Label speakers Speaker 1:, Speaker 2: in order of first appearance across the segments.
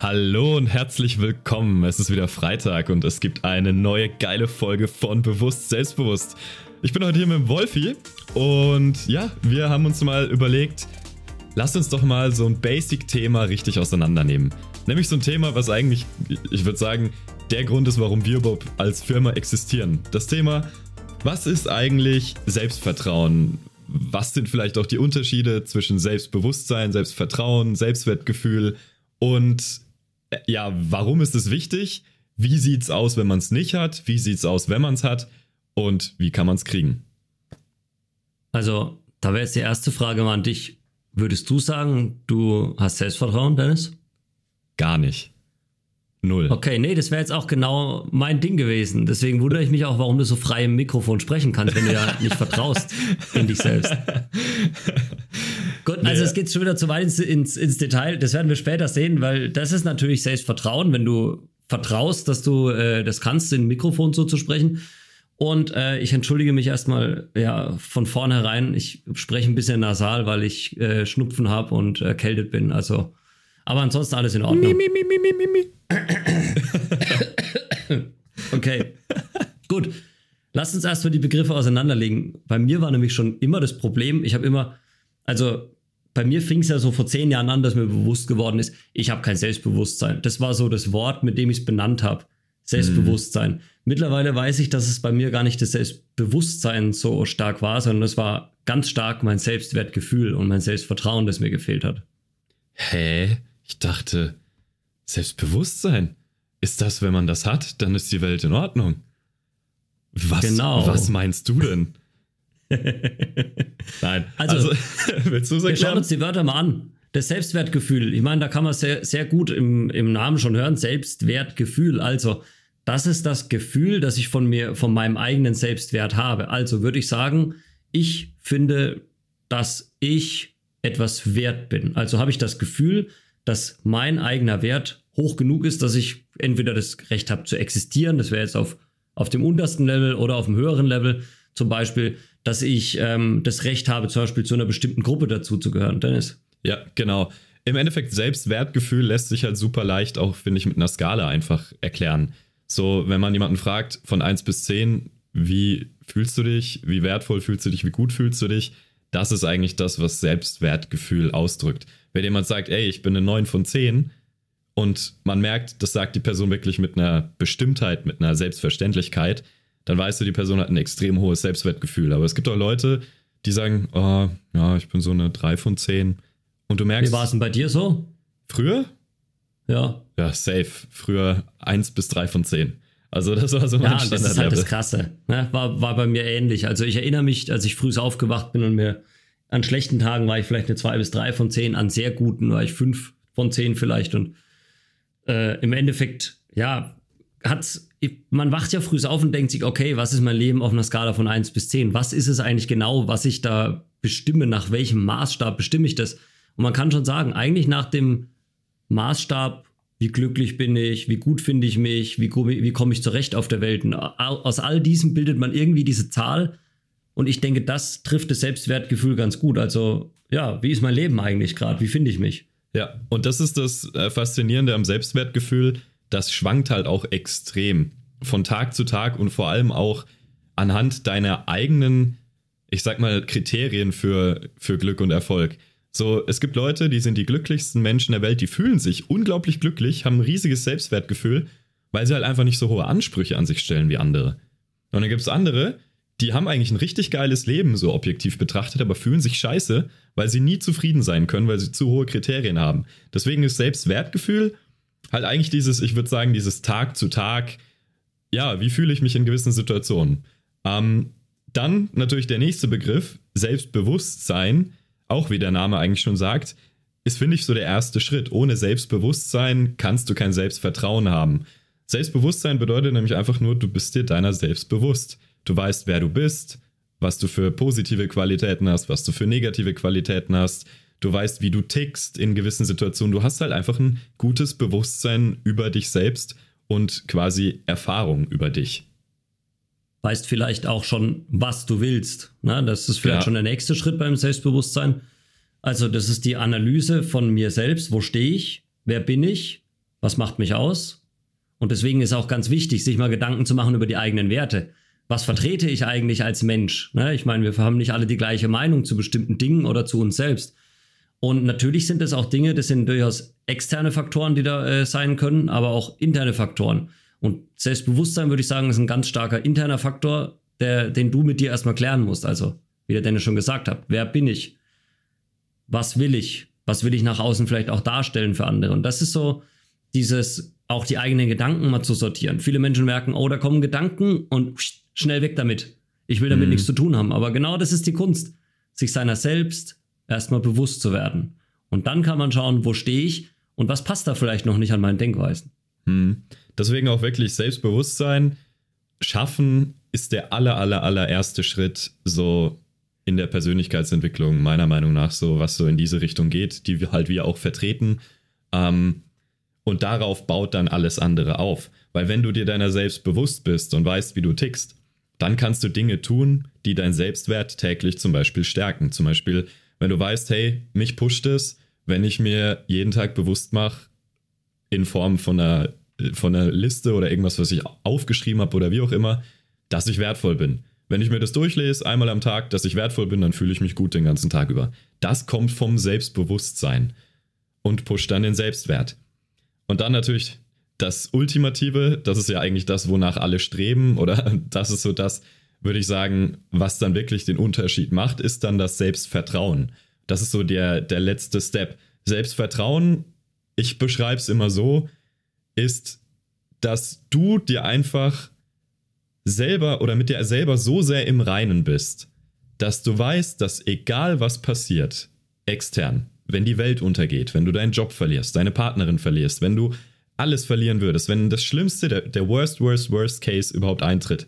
Speaker 1: Hallo und herzlich willkommen. Es ist wieder Freitag und es gibt eine neue geile Folge von Bewusst Selbstbewusst. Ich bin heute hier mit Wolfi und ja, wir haben uns mal überlegt, lasst uns doch mal so ein Basic-Thema richtig auseinandernehmen. Nämlich so ein Thema, was eigentlich, ich würde sagen, der Grund ist, warum wir überhaupt als Firma existieren. Das Thema, was ist eigentlich Selbstvertrauen? Was sind vielleicht auch die Unterschiede zwischen Selbstbewusstsein, Selbstvertrauen, Selbstwertgefühl und ja, warum ist es wichtig? Wie sieht es aus, wenn man es nicht hat? Wie sieht es aus, wenn man es hat? Und wie kann man es kriegen?
Speaker 2: Also, da wäre jetzt die erste Frage mal an dich. Würdest du sagen, du hast Selbstvertrauen, Dennis?
Speaker 1: Gar nicht. Null.
Speaker 2: Okay, nee, das wäre jetzt auch genau mein Ding gewesen. Deswegen wundere ich mich auch, warum du so frei im Mikrofon sprechen kannst, wenn du ja nicht vertraust in dich selbst. Gut, also es geht schon wieder zu weit ins, ins, ins, Detail. Das werden wir später sehen, weil das ist natürlich Selbstvertrauen, wenn du vertraust, dass du äh, das kannst, in Mikrofon so zu sprechen. Und äh, ich entschuldige mich erstmal ja von vornherein. Ich spreche ein bisschen nasal, weil ich äh, Schnupfen habe und erkältet bin. Also, aber ansonsten alles in Ordnung. Mi, mi, mi, mi, mi, mi. okay, gut. Lass uns erstmal die Begriffe auseinanderlegen. Bei mir war nämlich schon immer das Problem, ich habe immer, also bei mir fing es ja so vor zehn Jahren an, dass mir bewusst geworden ist, ich habe kein Selbstbewusstsein. Das war so das Wort, mit dem ich es benannt habe. Selbstbewusstsein. Mhm. Mittlerweile weiß ich, dass es bei mir gar nicht das Selbstbewusstsein so stark war, sondern es war ganz stark mein Selbstwertgefühl und mein Selbstvertrauen, das mir gefehlt hat.
Speaker 1: Hä? Ich dachte, Selbstbewusstsein. Ist das, wenn man das hat, dann ist die Welt in Ordnung. Was, genau. was meinst du denn?
Speaker 2: Nein. Also, also willst du es erklären? Wir schauen uns die Wörter mal an. Das Selbstwertgefühl. Ich meine, da kann man sehr, sehr gut im, im Namen schon hören. Selbstwertgefühl. Also, das ist das Gefühl, das ich von mir, von meinem eigenen Selbstwert habe. Also würde ich sagen, ich finde, dass ich etwas wert bin. Also habe ich das Gefühl, dass mein eigener Wert hoch genug ist, dass ich entweder das Recht habe zu existieren, das wäre jetzt auf, auf dem untersten Level oder auf dem höheren Level, zum Beispiel, dass ich ähm, das Recht habe, zum Beispiel zu einer bestimmten Gruppe dazu zu gehören. Dennis?
Speaker 1: Ja, genau. Im Endeffekt, Selbstwertgefühl lässt sich halt super leicht auch, finde ich, mit einer Skala einfach erklären. So, wenn man jemanden fragt von 1 bis 10, wie fühlst du dich, wie wertvoll fühlst du dich, wie gut fühlst du dich, das ist eigentlich das, was Selbstwertgefühl ausdrückt. Wenn jemand sagt, ey, ich bin eine 9 von 10 und man merkt, das sagt die Person wirklich mit einer Bestimmtheit, mit einer Selbstverständlichkeit, dann weißt du, die Person hat ein extrem hohes Selbstwertgefühl. Aber es gibt auch Leute, die sagen, oh, ja, ich bin so eine 3 von 10. Und du merkst.
Speaker 2: Wie war es denn bei dir so?
Speaker 1: Früher?
Speaker 2: Ja.
Speaker 1: Ja, safe. Früher 1 bis 3 von 10. Also das war so mein
Speaker 2: Ja, das ist halt das Krasse. Ne? War, war bei mir ähnlich. Also ich erinnere mich, als ich früh aufgewacht bin und mir an schlechten Tagen war ich vielleicht eine 2 bis 3 von 10, an sehr guten war ich 5 von 10 vielleicht. Und äh, im Endeffekt, ja, hat's, man wacht ja früh auf und denkt sich, okay, was ist mein Leben auf einer Skala von 1 bis 10? Was ist es eigentlich genau, was ich da bestimme? Nach welchem Maßstab bestimme ich das? Und man kann schon sagen, eigentlich nach dem Maßstab, wie glücklich bin ich, wie gut finde ich mich, wie, wie komme ich zurecht auf der Welt. Und aus all diesem bildet man irgendwie diese Zahl, und ich denke, das trifft das Selbstwertgefühl ganz gut. Also, ja, wie ist mein Leben eigentlich gerade? Wie finde ich mich?
Speaker 1: Ja, und das ist das äh, Faszinierende am Selbstwertgefühl. Das schwankt halt auch extrem von Tag zu Tag und vor allem auch anhand deiner eigenen, ich sag mal, Kriterien für, für Glück und Erfolg. So, es gibt Leute, die sind die glücklichsten Menschen der Welt, die fühlen sich unglaublich glücklich, haben ein riesiges Selbstwertgefühl, weil sie halt einfach nicht so hohe Ansprüche an sich stellen wie andere. Und dann gibt es andere, die haben eigentlich ein richtig geiles Leben, so objektiv betrachtet, aber fühlen sich scheiße, weil sie nie zufrieden sein können, weil sie zu hohe Kriterien haben. Deswegen ist Selbstwertgefühl halt eigentlich dieses, ich würde sagen, dieses Tag zu Tag, ja, wie fühle ich mich in gewissen Situationen. Ähm, dann natürlich der nächste Begriff, Selbstbewusstsein, auch wie der Name eigentlich schon sagt, ist, finde ich, so der erste Schritt. Ohne Selbstbewusstsein kannst du kein Selbstvertrauen haben. Selbstbewusstsein bedeutet nämlich einfach nur, du bist dir deiner selbst bewusst. Du weißt, wer du bist, was du für positive Qualitäten hast, was du für negative Qualitäten hast. Du weißt, wie du tickst in gewissen Situationen. Du hast halt einfach ein gutes Bewusstsein über dich selbst und quasi Erfahrung über dich.
Speaker 2: Weißt vielleicht auch schon, was du willst. Ne? Das ist vielleicht ja. schon der nächste Schritt beim Selbstbewusstsein. Also, das ist die Analyse von mir selbst. Wo stehe ich? Wer bin ich? Was macht mich aus? Und deswegen ist auch ganz wichtig, sich mal Gedanken zu machen über die eigenen Werte. Was vertrete ich eigentlich als Mensch? Ne? Ich meine, wir haben nicht alle die gleiche Meinung zu bestimmten Dingen oder zu uns selbst. Und natürlich sind es auch Dinge, das sind durchaus externe Faktoren, die da äh, sein können, aber auch interne Faktoren. Und Selbstbewusstsein, würde ich sagen, ist ein ganz starker interner Faktor, der, den du mit dir erstmal klären musst. Also, wie der Dennis schon gesagt hat, wer bin ich? Was will ich? Was will ich nach außen vielleicht auch darstellen für andere? Und das ist so dieses, auch die eigenen Gedanken mal zu sortieren. Viele Menschen merken, oh, da kommen Gedanken und schnell weg damit. Ich will damit mhm. nichts zu tun haben. Aber genau das ist die Kunst, sich seiner selbst erstmal bewusst zu werden. Und dann kann man schauen, wo stehe ich und was passt da vielleicht noch nicht an meinen Denkweisen.
Speaker 1: Mhm. Deswegen auch wirklich Selbstbewusstsein schaffen ist der aller, aller, allererste Schritt so in der Persönlichkeitsentwicklung, meiner Meinung nach, so was so in diese Richtung geht, die wir halt wir auch vertreten. Ähm, und darauf baut dann alles andere auf. Weil wenn du dir deiner selbst bewusst bist und weißt, wie du tickst, dann kannst du Dinge tun, die dein Selbstwert täglich zum Beispiel stärken. Zum Beispiel, wenn du weißt, hey, mich pusht es, wenn ich mir jeden Tag bewusst mache, in Form von einer von einer Liste oder irgendwas, was ich aufgeschrieben habe oder wie auch immer, dass ich wertvoll bin. Wenn ich mir das durchlese, einmal am Tag, dass ich wertvoll bin, dann fühle ich mich gut den ganzen Tag über. Das kommt vom Selbstbewusstsein und pusht dann den Selbstwert. Und dann natürlich das Ultimative, das ist ja eigentlich das, wonach alle streben, oder das ist so das, würde ich sagen, was dann wirklich den Unterschied macht, ist dann das Selbstvertrauen. Das ist so der, der letzte Step. Selbstvertrauen, ich beschreibe es immer so, ist, dass du dir einfach selber oder mit dir selber so sehr im Reinen bist, dass du weißt, dass egal was passiert, extern, wenn die Welt untergeht, wenn du deinen Job verlierst, deine Partnerin verlierst, wenn du alles verlieren würdest, wenn das Schlimmste, der, der worst, worst, worst Case überhaupt eintritt,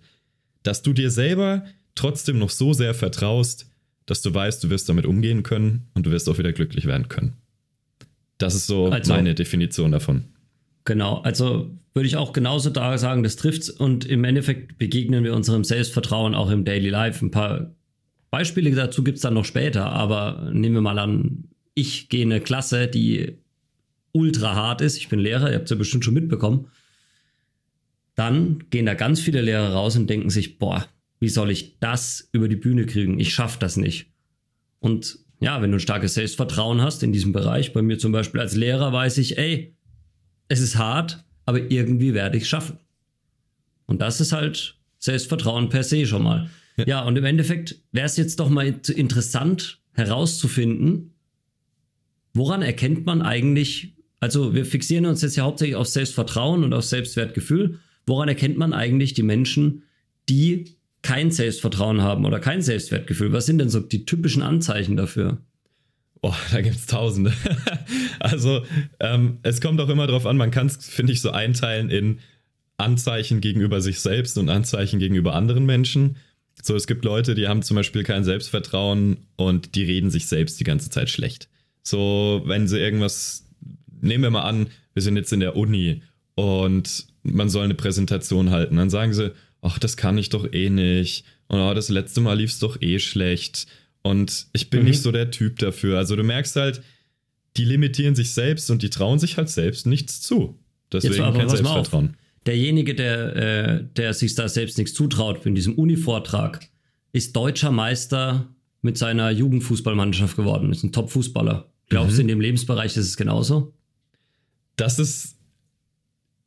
Speaker 1: dass du dir selber trotzdem noch so sehr vertraust, dass du weißt, du wirst damit umgehen können und du wirst auch wieder glücklich werden können. Das ist so also, meine Definition davon.
Speaker 2: Genau, also würde ich auch genauso da sagen, das trifft's und im Endeffekt begegnen wir unserem Selbstvertrauen auch im Daily Life. Ein paar Beispiele dazu gibt es dann noch später, aber nehmen wir mal an, ich gehe in eine Klasse, die ultra hart ist. Ich bin Lehrer, ihr habt es ja bestimmt schon mitbekommen. Dann gehen da ganz viele Lehrer raus und denken sich, boah, wie soll ich das über die Bühne kriegen? Ich schaffe das nicht. Und ja, wenn du ein starkes Selbstvertrauen hast in diesem Bereich, bei mir zum Beispiel als Lehrer weiß ich, ey, es ist hart, aber irgendwie werde ich es schaffen. Und das ist halt Selbstvertrauen per se schon mal. Ja, ja und im Endeffekt wäre es jetzt doch mal interessant herauszufinden, woran erkennt man eigentlich, also wir fixieren uns jetzt ja hauptsächlich auf Selbstvertrauen und auf Selbstwertgefühl, woran erkennt man eigentlich die Menschen, die kein Selbstvertrauen haben oder kein Selbstwertgefühl? Was sind denn so die typischen Anzeichen dafür?
Speaker 1: Oh, da gibt es tausende. also ähm, es kommt auch immer darauf an, man kann es, finde ich, so einteilen in Anzeichen gegenüber sich selbst und Anzeichen gegenüber anderen Menschen. So, es gibt Leute, die haben zum Beispiel kein Selbstvertrauen und die reden sich selbst die ganze Zeit schlecht. So, wenn sie irgendwas, nehmen wir mal an, wir sind jetzt in der Uni und man soll eine Präsentation halten, dann sagen sie, ach, das kann ich doch eh nicht und oh, das letzte Mal lief es doch eh schlecht und ich bin mhm. nicht so der Typ dafür. Also du merkst halt, die limitieren sich selbst und die trauen sich halt selbst nichts zu. Deswegen kein Selbstvertrauen.
Speaker 2: Derjenige, der, äh, der sich da selbst nichts zutraut, in diesem Uni-Vortrag, ist deutscher Meister mit seiner Jugendfußballmannschaft geworden, ist ein Top-Fußballer. Glaubst mhm. du, in dem Lebensbereich ist es genauso?
Speaker 1: Das ist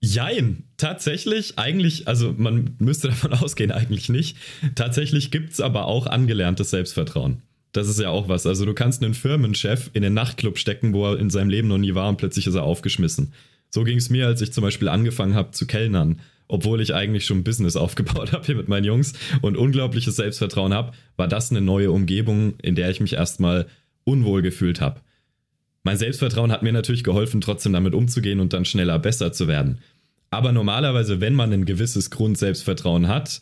Speaker 1: Jein, tatsächlich, eigentlich, also man müsste davon ausgehen, eigentlich nicht. Tatsächlich gibt es aber auch angelerntes Selbstvertrauen. Das ist ja auch was. Also du kannst einen Firmenchef in den Nachtclub stecken, wo er in seinem Leben noch nie war und plötzlich ist er aufgeschmissen. So ging es mir, als ich zum Beispiel angefangen habe zu kellnern. Obwohl ich eigentlich schon Business aufgebaut habe hier mit meinen Jungs und unglaubliches Selbstvertrauen habe, war das eine neue Umgebung, in der ich mich erstmal unwohl gefühlt habe. Mein Selbstvertrauen hat mir natürlich geholfen, trotzdem damit umzugehen und dann schneller besser zu werden. Aber normalerweise, wenn man ein gewisses Grundselbstvertrauen hat,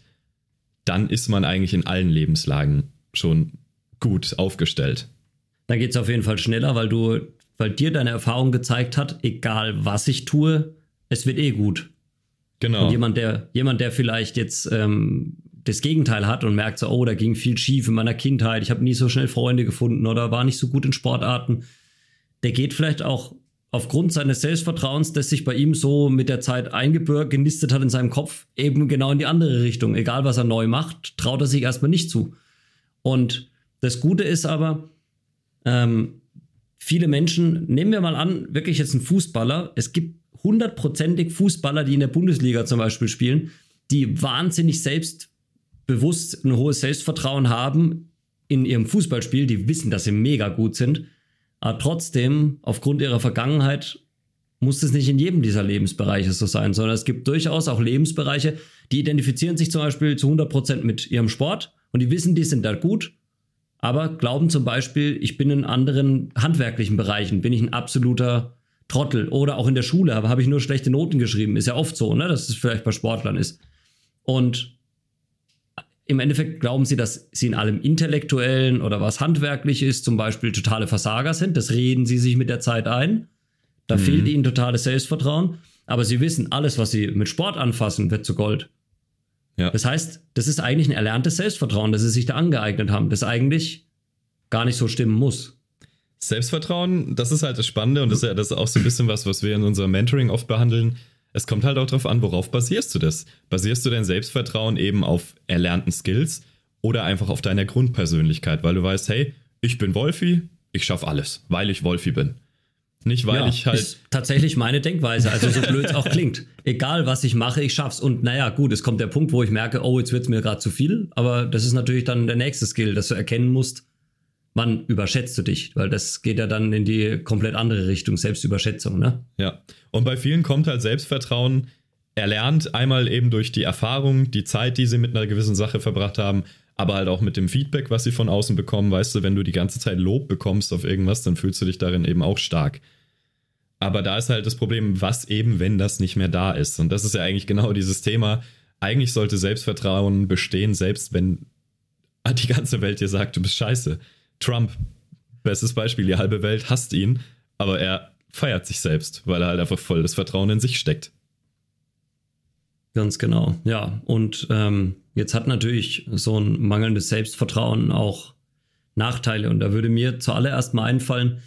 Speaker 1: dann ist man eigentlich in allen Lebenslagen schon gut aufgestellt.
Speaker 2: Da geht es auf jeden Fall schneller, weil du, weil dir deine Erfahrung gezeigt hat, egal was ich tue, es wird eh gut. Genau. Und jemand, der, jemand, der vielleicht jetzt ähm, das Gegenteil hat und merkt so, oh, da ging viel schief in meiner Kindheit, ich habe nie so schnell Freunde gefunden oder war nicht so gut in Sportarten, der geht vielleicht auch aufgrund seines Selbstvertrauens, das sich bei ihm so mit der Zeit eingebürgt, genistet hat in seinem Kopf, eben genau in die andere Richtung. Egal was er neu macht, traut er sich erstmal nicht zu. Und das Gute ist aber, ähm, viele Menschen, nehmen wir mal an, wirklich jetzt ein Fußballer, es gibt hundertprozentig Fußballer, die in der Bundesliga zum Beispiel spielen, die wahnsinnig selbstbewusst ein hohes Selbstvertrauen haben in ihrem Fußballspiel, die wissen, dass sie mega gut sind aber trotzdem, aufgrund ihrer Vergangenheit, muss es nicht in jedem dieser Lebensbereiche so sein, sondern es gibt durchaus auch Lebensbereiche, die identifizieren sich zum Beispiel zu 100% mit ihrem Sport und die wissen, die sind da gut, aber glauben zum Beispiel, ich bin in anderen handwerklichen Bereichen, bin ich ein absoluter Trottel oder auch in der Schule, habe ich nur schlechte Noten geschrieben. Ist ja oft so, ne, dass es vielleicht bei Sportlern ist. Und im Endeffekt glauben sie, dass sie in allem Intellektuellen oder was handwerklich ist, zum Beispiel totale Versager sind. Das reden sie sich mit der Zeit ein. Da mhm. fehlt ihnen totales Selbstvertrauen. Aber sie wissen, alles, was sie mit Sport anfassen, wird zu Gold. Ja. Das heißt, das ist eigentlich ein erlerntes Selbstvertrauen, das sie sich da angeeignet haben, das eigentlich gar nicht so stimmen muss.
Speaker 1: Selbstvertrauen, das ist halt das Spannende und das ist ja das ist auch so ein bisschen was, was wir in unserem Mentoring oft behandeln es kommt halt auch darauf an, worauf basierst du das? Basierst du dein Selbstvertrauen eben auf erlernten Skills oder einfach auf deiner Grundpersönlichkeit, weil du weißt, hey, ich bin Wolfi, ich schaffe alles, weil ich Wolfi bin. Nicht, weil ja, ich halt. Ist
Speaker 2: tatsächlich meine Denkweise, also so blöd es auch klingt. Egal, was ich mache, ich schaff's. Und naja, gut, es kommt der Punkt, wo ich merke, oh, jetzt wird's mir gerade zu viel. Aber das ist natürlich dann der nächste Skill, dass du erkennen musst, wann überschätzt du dich? Weil das geht ja dann in die komplett andere Richtung, Selbstüberschätzung, ne?
Speaker 1: Ja. Und bei vielen kommt halt Selbstvertrauen erlernt, einmal eben durch die Erfahrung, die Zeit, die sie mit einer gewissen Sache verbracht haben, aber halt auch mit dem Feedback, was sie von außen bekommen. Weißt du, wenn du die ganze Zeit Lob bekommst auf irgendwas, dann fühlst du dich darin eben auch stark. Aber da ist halt das Problem, was eben, wenn das nicht mehr da ist. Und das ist ja eigentlich genau dieses Thema. Eigentlich sollte Selbstvertrauen bestehen, selbst wenn die ganze Welt dir sagt, du bist scheiße. Trump, bestes Beispiel, die halbe Welt hasst ihn, aber er feiert sich selbst, weil er halt einfach voll das Vertrauen in sich steckt.
Speaker 2: Ganz genau, ja. Und ähm, jetzt hat natürlich so ein mangelndes Selbstvertrauen auch Nachteile. Und da würde mir zuallererst mal einfallen,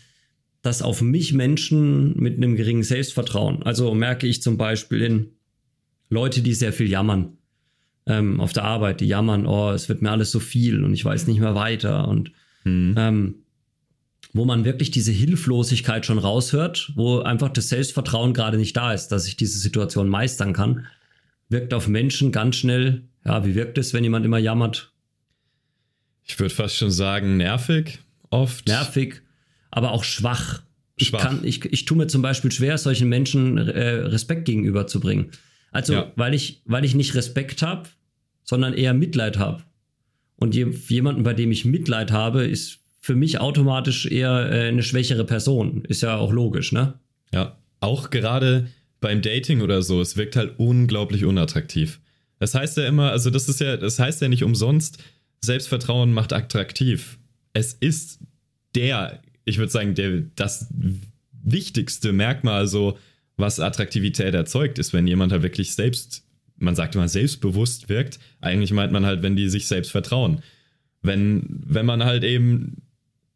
Speaker 2: dass auf mich Menschen mit einem geringen Selbstvertrauen, also merke ich zum Beispiel in Leute, die sehr viel jammern ähm, auf der Arbeit, die jammern, oh, es wird mir alles so viel und ich weiß nicht mehr weiter und Mhm. Ähm, wo man wirklich diese Hilflosigkeit schon raushört, wo einfach das Selbstvertrauen gerade nicht da ist, dass ich diese Situation meistern kann, wirkt auf Menschen ganz schnell, ja, wie wirkt es, wenn jemand immer jammert?
Speaker 1: Ich würde fast schon sagen, nervig oft.
Speaker 2: Nervig, aber auch schwach. schwach. Ich, kann, ich, ich tue mir zum Beispiel schwer, solchen Menschen äh, Respekt gegenüberzubringen. Also, ja. weil, ich, weil ich nicht Respekt habe, sondern eher Mitleid habe. Und jemanden, bei dem ich Mitleid habe, ist für mich automatisch eher äh, eine schwächere Person. Ist ja auch logisch, ne?
Speaker 1: Ja, auch gerade beim Dating oder so, es wirkt halt unglaublich unattraktiv. Das heißt ja immer, also das ist ja, das heißt ja nicht umsonst, Selbstvertrauen macht attraktiv. Es ist der, ich würde sagen, der, das wichtigste Merkmal so, was Attraktivität erzeugt, ist, wenn jemand halt wirklich selbst man sagt immer selbstbewusst wirkt. Eigentlich meint man halt, wenn die sich selbst vertrauen. Wenn, wenn man halt eben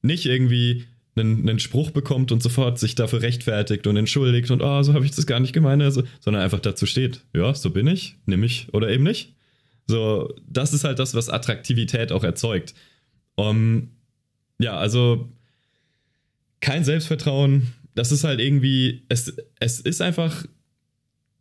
Speaker 1: nicht irgendwie einen, einen Spruch bekommt und sofort sich dafür rechtfertigt und entschuldigt und oh, so habe ich das gar nicht gemeint, also, sondern einfach dazu steht, ja, so bin ich, nehme ich oder eben nicht. So, das ist halt das, was Attraktivität auch erzeugt. Um, ja, also kein Selbstvertrauen, das ist halt irgendwie, es, es ist einfach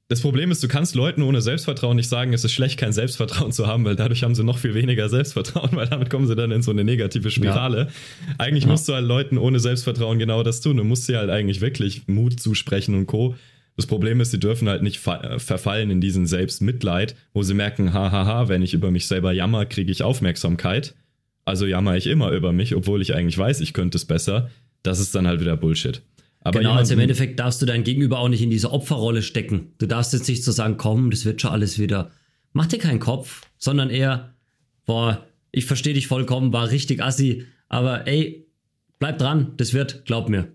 Speaker 1: das Problem ist, du kannst Leuten ohne Selbstvertrauen nicht sagen, es ist schlecht, kein Selbstvertrauen zu haben, weil dadurch haben sie noch viel weniger Selbstvertrauen, weil damit kommen sie dann in so eine negative Spirale. Ja. Eigentlich ja. musst du halt Leuten ohne Selbstvertrauen genau das tun. Du musst sie halt eigentlich wirklich Mut zusprechen und Co. Das Problem ist, sie dürfen halt nicht äh, verfallen in diesen Selbstmitleid, wo sie merken, hahaha, wenn ich über mich selber jammer, kriege ich Aufmerksamkeit. Also jammer ich immer über mich, obwohl ich eigentlich weiß, ich könnte es besser. Das ist dann halt wieder Bullshit.
Speaker 2: Aber genau, also im Endeffekt darfst du dein Gegenüber auch nicht in diese Opferrolle stecken. Du darfst jetzt nicht so sagen, komm, das wird schon alles wieder. Mach dir keinen Kopf, sondern eher, boah, ich verstehe dich vollkommen, war richtig assi, aber ey, bleib dran, das wird, glaub mir.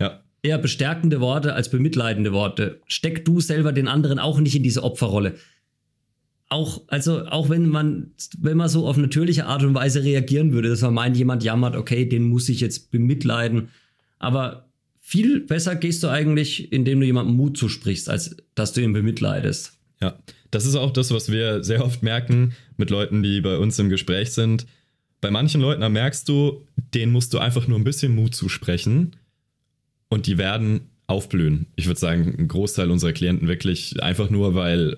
Speaker 1: Ja.
Speaker 2: Eher bestärkende Worte als bemitleidende Worte. Steck du selber den anderen auch nicht in diese Opferrolle. Auch, also, auch wenn man, wenn man so auf natürliche Art und Weise reagieren würde, dass man meint, jemand jammert, okay, den muss ich jetzt bemitleiden. Aber viel besser gehst du eigentlich, indem du jemandem Mut zusprichst, als dass du ihn bemitleidest.
Speaker 1: Ja, das ist auch das, was wir sehr oft merken mit Leuten, die bei uns im Gespräch sind. Bei manchen Leuten, da merkst du, denen musst du einfach nur ein bisschen Mut zusprechen und die werden aufblühen. Ich würde sagen, ein Großteil unserer Klienten wirklich einfach nur, weil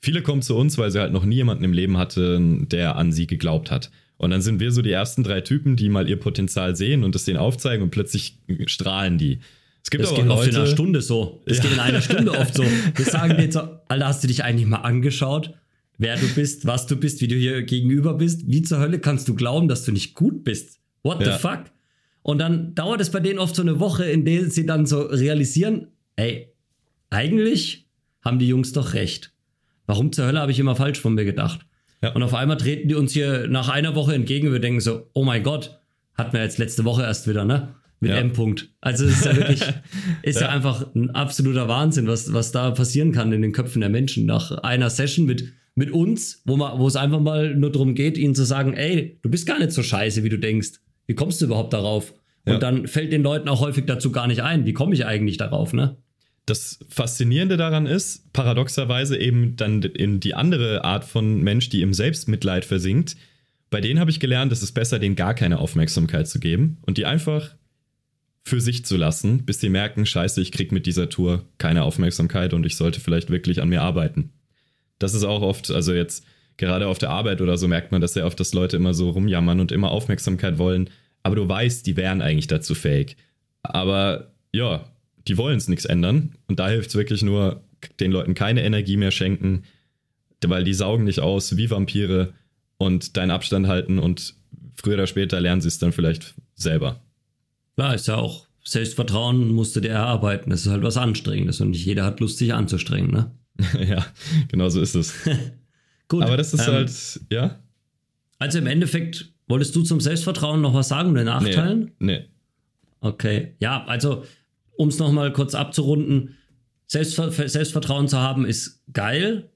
Speaker 1: viele kommen zu uns, weil sie halt noch nie jemanden im Leben hatten, der an sie geglaubt hat. Und dann sind wir so die ersten drei Typen, die mal ihr Potenzial sehen und es denen aufzeigen und plötzlich strahlen die.
Speaker 2: Es gibt das geht Leute, oft in einer Stunde so. Das ja. geht in einer Stunde oft so. Wir sagen dir so, Alter, hast du dich eigentlich mal angeschaut, wer du bist, was du bist, wie du hier gegenüber bist? Wie zur Hölle kannst du glauben, dass du nicht gut bist? What ja. the fuck? Und dann dauert es bei denen oft so eine Woche, in der sie dann so realisieren, ey, eigentlich haben die Jungs doch recht. Warum zur Hölle habe ich immer falsch von mir gedacht? Ja. Und auf einmal treten die uns hier nach einer Woche entgegen. Wir denken so, oh mein Gott, hatten wir jetzt letzte Woche erst wieder, ne? Mit ja. M-Punkt. Also es ist ja wirklich, ist ja. ja. einfach ein absoluter Wahnsinn, was, was da passieren kann in den Köpfen der Menschen. Nach einer Session mit, mit uns, wo, man, wo es einfach mal nur darum geht, ihnen zu sagen, ey, du bist gar nicht so scheiße, wie du denkst. Wie kommst du überhaupt darauf? Und dann fällt den Leuten auch häufig dazu gar nicht ein, wie komme ich eigentlich darauf, ne?
Speaker 1: Das Faszinierende daran ist, paradoxerweise eben dann in die andere Art von Mensch, die im Selbstmitleid versinkt. Bei denen habe ich gelernt, es ist besser, denen gar keine Aufmerksamkeit zu geben und die einfach für sich zu lassen, bis sie merken, scheiße, ich krieg mit dieser Tour keine Aufmerksamkeit und ich sollte vielleicht wirklich an mir arbeiten. Das ist auch oft, also jetzt gerade auf der Arbeit oder so merkt man das sehr oft, dass Leute immer so rumjammern und immer Aufmerksamkeit wollen, aber du weißt, die wären eigentlich dazu fähig. Aber ja, die wollen es nichts ändern. Und da hilft es wirklich nur, den Leuten keine Energie mehr schenken, weil die saugen dich aus wie Vampire und deinen Abstand halten und früher oder später lernen sie es dann vielleicht selber.
Speaker 2: Klar, ist ja auch Selbstvertrauen musst du dir erarbeiten. Das ist halt was Anstrengendes und nicht jeder hat Lust, sich anzustrengen, ne?
Speaker 1: ja, genau so ist es. Gut. Aber das ist ähm, halt, ja.
Speaker 2: Also im Endeffekt, wolltest du zum Selbstvertrauen noch was sagen, den Nachteilen?
Speaker 1: Nee. nee.
Speaker 2: Okay, ja, also um es nochmal kurz abzurunden, Selbstver Selbstvertrauen zu haben ist geil.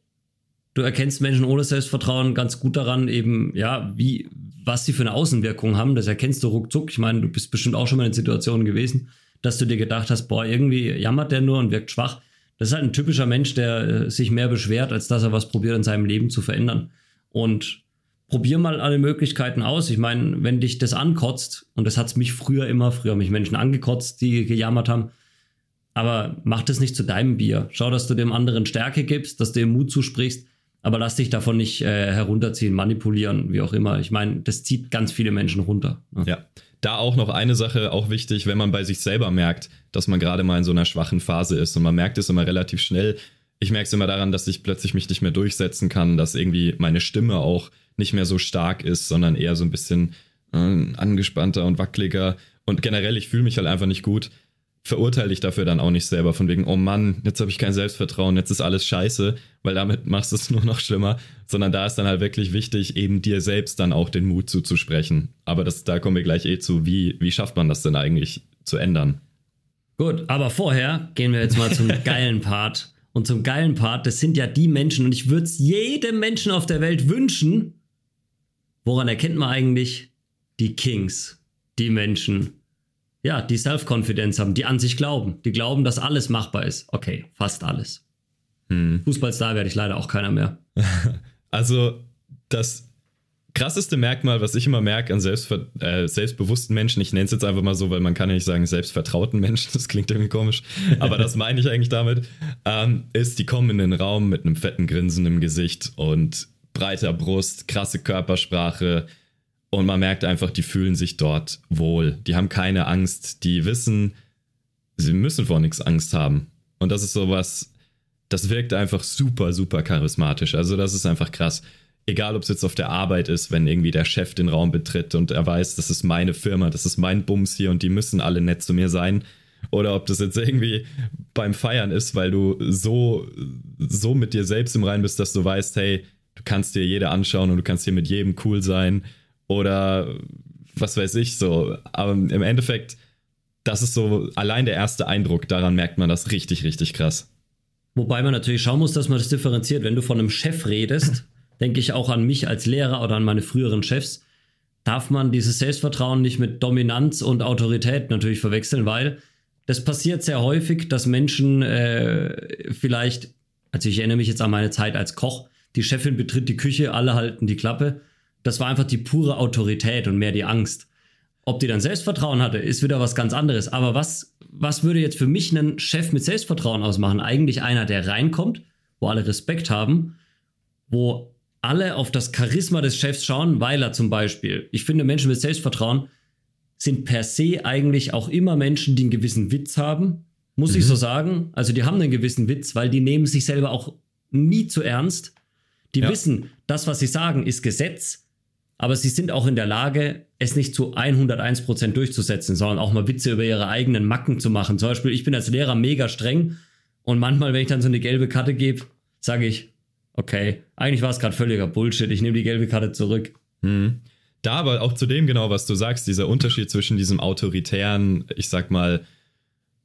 Speaker 2: Du erkennst Menschen ohne Selbstvertrauen ganz gut daran, eben, ja, wie, was sie für eine Außenwirkung haben. Das erkennst du ruckzuck. Ich meine, du bist bestimmt auch schon mal in Situationen gewesen, dass du dir gedacht hast, boah, irgendwie jammert der nur und wirkt schwach. Das ist halt ein typischer Mensch, der äh, sich mehr beschwert, als dass er was probiert in seinem Leben zu verändern. Und probier mal alle Möglichkeiten aus. Ich meine, wenn dich das ankotzt, und das hat's mich früher immer, früher haben mich Menschen angekotzt, die gejammert haben, aber mach das nicht zu deinem Bier. Schau, dass du dem anderen Stärke gibst, dass du ihm Mut zusprichst, aber lass dich davon nicht äh, herunterziehen, manipulieren, wie auch immer. Ich meine, das zieht ganz viele Menschen runter.
Speaker 1: Ne? Ja. Da auch noch eine Sache, auch wichtig, wenn man bei sich selber merkt, dass man gerade mal in so einer schwachen Phase ist und man merkt es immer relativ schnell. Ich merke es immer daran, dass ich plötzlich mich nicht mehr durchsetzen kann, dass irgendwie meine Stimme auch nicht mehr so stark ist, sondern eher so ein bisschen äh, angespannter und wackeliger. Und generell, ich fühle mich halt einfach nicht gut. Verurteile dich dafür dann auch nicht selber, von wegen, oh Mann, jetzt habe ich kein Selbstvertrauen, jetzt ist alles scheiße, weil damit machst du es nur noch schlimmer. Sondern da ist dann halt wirklich wichtig, eben dir selbst dann auch den Mut zuzusprechen. Aber das, da kommen wir gleich eh zu. Wie, wie schafft man das denn eigentlich zu ändern?
Speaker 2: Gut, aber vorher gehen wir jetzt mal zum geilen Part. Und zum geilen Part, das sind ja die Menschen, und ich würde es jedem Menschen auf der Welt wünschen, Woran erkennt man eigentlich die Kings, die Menschen, ja, die Self-Confidence haben, die an sich glauben, die glauben, dass alles machbar ist. Okay, fast alles. Hm. Fußballstar werde ich leider auch keiner mehr.
Speaker 1: Also das krasseste Merkmal, was ich immer merke an selbstver äh, selbstbewussten Menschen, ich nenne es jetzt einfach mal so, weil man kann ja nicht sagen selbstvertrauten Menschen, das klingt irgendwie komisch, aber das meine ich eigentlich damit, ähm, ist, die kommen in den Raum mit einem fetten Grinsen im Gesicht und breiter Brust, krasse Körpersprache und man merkt einfach, die fühlen sich dort wohl. Die haben keine Angst, die wissen, sie müssen vor nichts Angst haben. Und das ist sowas, das wirkt einfach super, super charismatisch. Also das ist einfach krass. Egal, ob es jetzt auf der Arbeit ist, wenn irgendwie der Chef den Raum betritt und er weiß, das ist meine Firma, das ist mein Bums hier und die müssen alle nett zu mir sein. Oder ob das jetzt irgendwie beim Feiern ist, weil du so, so mit dir selbst im Rein bist, dass du weißt, hey, kannst dir jede anschauen und du kannst hier mit jedem cool sein oder was weiß ich so. Aber im Endeffekt, das ist so allein der erste Eindruck, daran merkt man das richtig, richtig krass.
Speaker 2: Wobei man natürlich schauen muss, dass man das differenziert. Wenn du von einem Chef redest, denke ich auch an mich als Lehrer oder an meine früheren Chefs, darf man dieses Selbstvertrauen nicht mit Dominanz und Autorität natürlich verwechseln, weil das passiert sehr häufig, dass Menschen äh, vielleicht, also ich erinnere mich jetzt an meine Zeit als Koch, die Chefin betritt die Küche, alle halten die Klappe. Das war einfach die pure Autorität und mehr die Angst. Ob die dann Selbstvertrauen hatte, ist wieder was ganz anderes. Aber was, was würde jetzt für mich einen Chef mit Selbstvertrauen ausmachen? Eigentlich einer, der reinkommt, wo alle Respekt haben, wo alle auf das Charisma des Chefs schauen, weil er zum Beispiel, ich finde Menschen mit Selbstvertrauen sind per se eigentlich auch immer Menschen, die einen gewissen Witz haben, muss mhm. ich so sagen. Also die haben einen gewissen Witz, weil die nehmen sich selber auch nie zu ernst. Die ja. wissen, das, was sie sagen, ist Gesetz, aber sie sind auch in der Lage, es nicht zu 101 Prozent durchzusetzen, sondern auch mal Witze über ihre eigenen Macken zu machen. Zum Beispiel, ich bin als Lehrer mega streng und manchmal, wenn ich dann so eine gelbe Karte gebe, sage ich, okay, eigentlich war es gerade völliger Bullshit, ich nehme die gelbe Karte zurück.
Speaker 1: Mhm. Da aber auch zu dem genau, was du sagst, dieser Unterschied zwischen diesem autoritären, ich sag mal,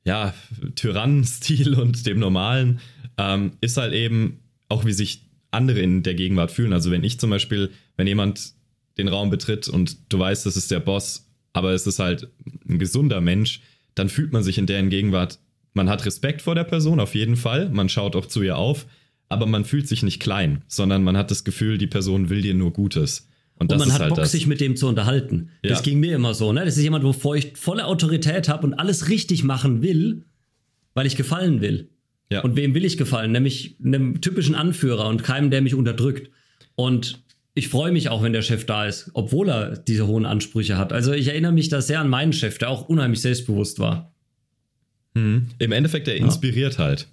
Speaker 1: ja, Tyrannenstil und dem normalen, ähm, ist halt eben auch, wie sich andere in der Gegenwart fühlen. Also wenn ich zum Beispiel, wenn jemand den Raum betritt und du weißt, das ist der Boss, aber es ist halt ein gesunder Mensch, dann fühlt man sich in deren Gegenwart, man hat Respekt vor der Person auf jeden Fall, man schaut auch zu ihr auf, aber man fühlt sich nicht klein, sondern man hat das Gefühl, die Person will dir nur Gutes.
Speaker 2: Und, und man hat halt Bock, das. sich mit dem zu unterhalten. Ja. Das ging mir immer so. Ne? Das ist jemand, wovor ich volle Autorität habe und alles richtig machen will, weil ich gefallen will. Ja. Und wem will ich gefallen? Nämlich einem typischen Anführer und keinem, der mich unterdrückt. Und ich freue mich auch, wenn der Chef da ist, obwohl er diese hohen Ansprüche hat. Also ich erinnere mich da sehr an meinen Chef, der auch unheimlich selbstbewusst war.
Speaker 1: Mhm. Im Endeffekt, er inspiriert ja. halt.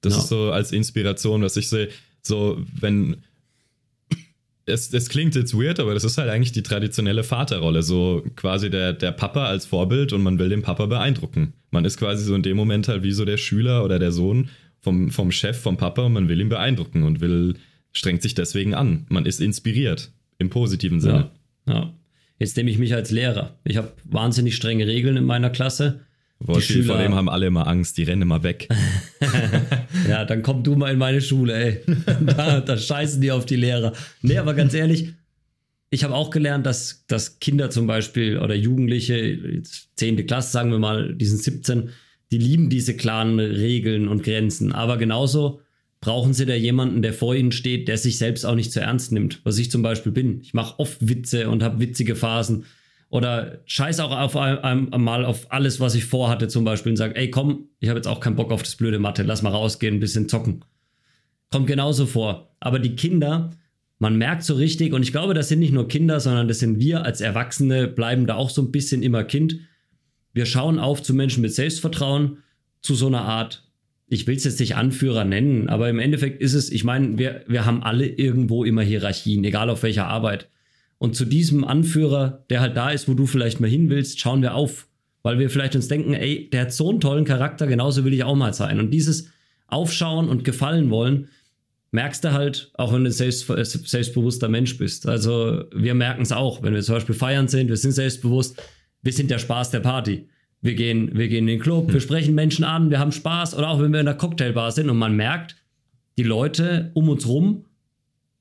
Speaker 1: Das ja. ist so als Inspiration, was ich sehe. So, wenn. Es, es klingt jetzt weird, aber das ist halt eigentlich die traditionelle Vaterrolle. So quasi der, der Papa als Vorbild und man will den Papa beeindrucken. Man ist quasi so in dem Moment halt wie so der Schüler oder der Sohn vom, vom Chef, vom Papa und man will ihn beeindrucken und will, strengt sich deswegen an. Man ist inspiriert. Im positiven Sinne.
Speaker 2: Ja. ja. Jetzt nehme ich mich als Lehrer. Ich habe wahnsinnig strenge Regeln in meiner Klasse.
Speaker 1: Wolfi, vor dem haben alle immer Angst, die rennen immer weg.
Speaker 2: ja, dann komm du mal in meine Schule, ey. da, da scheißen die auf die Lehrer. Nee, aber ganz ehrlich, ich habe auch gelernt, dass, dass Kinder zum Beispiel oder Jugendliche, 10. Klasse, sagen wir mal, die sind 17, die lieben diese klaren Regeln und Grenzen. Aber genauso brauchen sie da jemanden, der vor ihnen steht, der sich selbst auch nicht zu ernst nimmt, was ich zum Beispiel bin. Ich mache oft Witze und habe witzige Phasen oder scheiß auch auf einmal auf alles, was ich vorhatte, zum Beispiel und sage, ey, komm, ich habe jetzt auch keinen Bock auf das blöde Mathe, lass mal rausgehen, ein bisschen zocken. Kommt genauso vor. Aber die Kinder, man merkt so richtig, und ich glaube, das sind nicht nur Kinder, sondern das sind wir als Erwachsene, bleiben da auch so ein bisschen immer Kind. Wir schauen auf zu Menschen mit Selbstvertrauen, zu so einer Art, ich will es jetzt nicht Anführer nennen, aber im Endeffekt ist es, ich meine, wir, wir haben alle irgendwo immer Hierarchien, egal auf welcher Arbeit. Und zu diesem Anführer, der halt da ist, wo du vielleicht mal hin willst, schauen wir auf. Weil wir vielleicht uns denken, ey, der hat so einen tollen Charakter, genauso will ich auch mal sein. Und dieses Aufschauen und gefallen wollen, merkst du halt, auch wenn du ein selbst, selbstbewusster Mensch bist. Also wir merken es auch, wenn wir zum Beispiel feiern sind, wir sind selbstbewusst, wir sind der Spaß der Party. Wir gehen, wir gehen in den Club, hm. wir sprechen Menschen an, wir haben Spaß. Oder auch wenn wir in der Cocktailbar sind und man merkt, die Leute um uns rum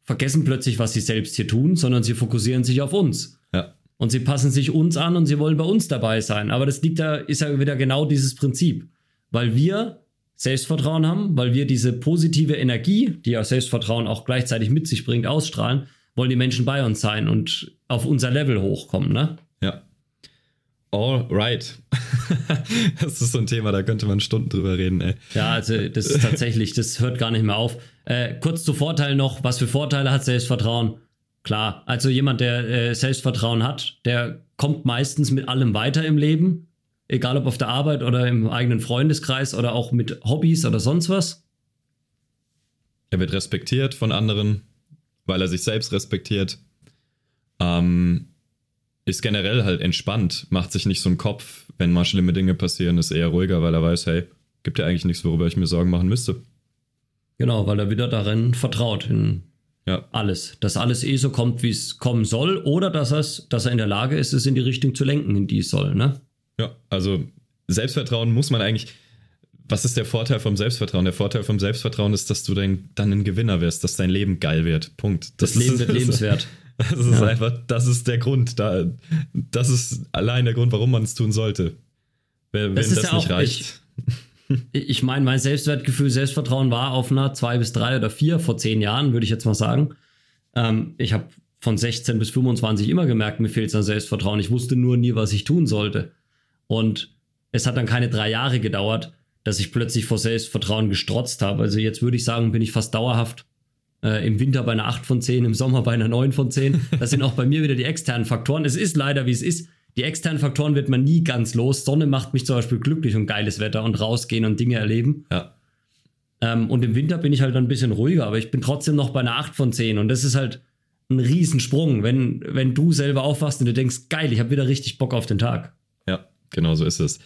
Speaker 2: vergessen plötzlich, was sie selbst hier tun, sondern sie fokussieren sich auf uns.
Speaker 1: Ja.
Speaker 2: Und sie passen sich uns an und sie wollen bei uns dabei sein. Aber das liegt da, ist ja wieder genau dieses Prinzip. Weil wir Selbstvertrauen haben, weil wir diese positive Energie, die ja Selbstvertrauen auch gleichzeitig mit sich bringt, ausstrahlen, wollen die Menschen bei uns sein und auf unser Level hochkommen, ne?
Speaker 1: Ja. All right. das ist so ein Thema, da könnte man Stunden drüber reden, ey.
Speaker 2: Ja, also das ist tatsächlich, das hört gar nicht mehr auf. Äh, kurz zu Vorteilen noch. Was für Vorteile hat Selbstvertrauen? Klar, also jemand, der äh, Selbstvertrauen hat, der kommt meistens mit allem weiter im Leben. Egal ob auf der Arbeit oder im eigenen Freundeskreis oder auch mit Hobbys oder sonst was.
Speaker 1: Er wird respektiert von anderen, weil er sich selbst respektiert. Ähm, ist generell halt entspannt, macht sich nicht so einen Kopf, wenn mal schlimme Dinge passieren, ist eher ruhiger, weil er weiß, hey, gibt ja eigentlich nichts, worüber ich mir Sorgen machen müsste.
Speaker 2: Genau, weil er wieder darin vertraut in
Speaker 1: ja.
Speaker 2: alles. Dass alles eh so kommt, wie es kommen soll, oder dass, es, dass er in der Lage ist, es in die Richtung zu lenken, in die es soll, ne?
Speaker 1: Ja, also Selbstvertrauen muss man eigentlich. Was ist der Vorteil vom Selbstvertrauen? Der Vorteil vom Selbstvertrauen ist, dass du dann, dann ein Gewinner wirst, dass dein Leben geil wird. Punkt.
Speaker 2: Das, das Leben wird lebenswert.
Speaker 1: Das ist ja. einfach, das ist der Grund. Da, das ist allein der Grund, warum man es tun sollte. Wenn das, das ja nicht reicht.
Speaker 2: Ich, ich meine, mein Selbstwertgefühl, Selbstvertrauen war auf einer 2 bis 3 oder 4 vor 10 Jahren, würde ich jetzt mal sagen. Ähm, ich habe von 16 bis 25 immer gemerkt, mir fehlt es an Selbstvertrauen. Ich wusste nur nie, was ich tun sollte. Und es hat dann keine drei Jahre gedauert, dass ich plötzlich vor Selbstvertrauen gestrotzt habe. Also jetzt würde ich sagen, bin ich fast dauerhaft äh, im Winter bei einer 8 von 10, im Sommer bei einer 9 von 10. Das sind auch bei mir wieder die externen Faktoren. Es ist leider, wie es ist. Die externen Faktoren wird man nie ganz los. Sonne macht mich zum Beispiel glücklich und geiles Wetter und rausgehen und Dinge erleben.
Speaker 1: Ja.
Speaker 2: Ähm, und im Winter bin ich halt ein bisschen ruhiger, aber ich bin trotzdem noch bei einer 8 von 10. Und das ist halt ein Riesensprung, wenn, wenn du selber aufwachst und du denkst, geil, ich habe wieder richtig Bock auf den Tag.
Speaker 1: Ja, genau so ist es.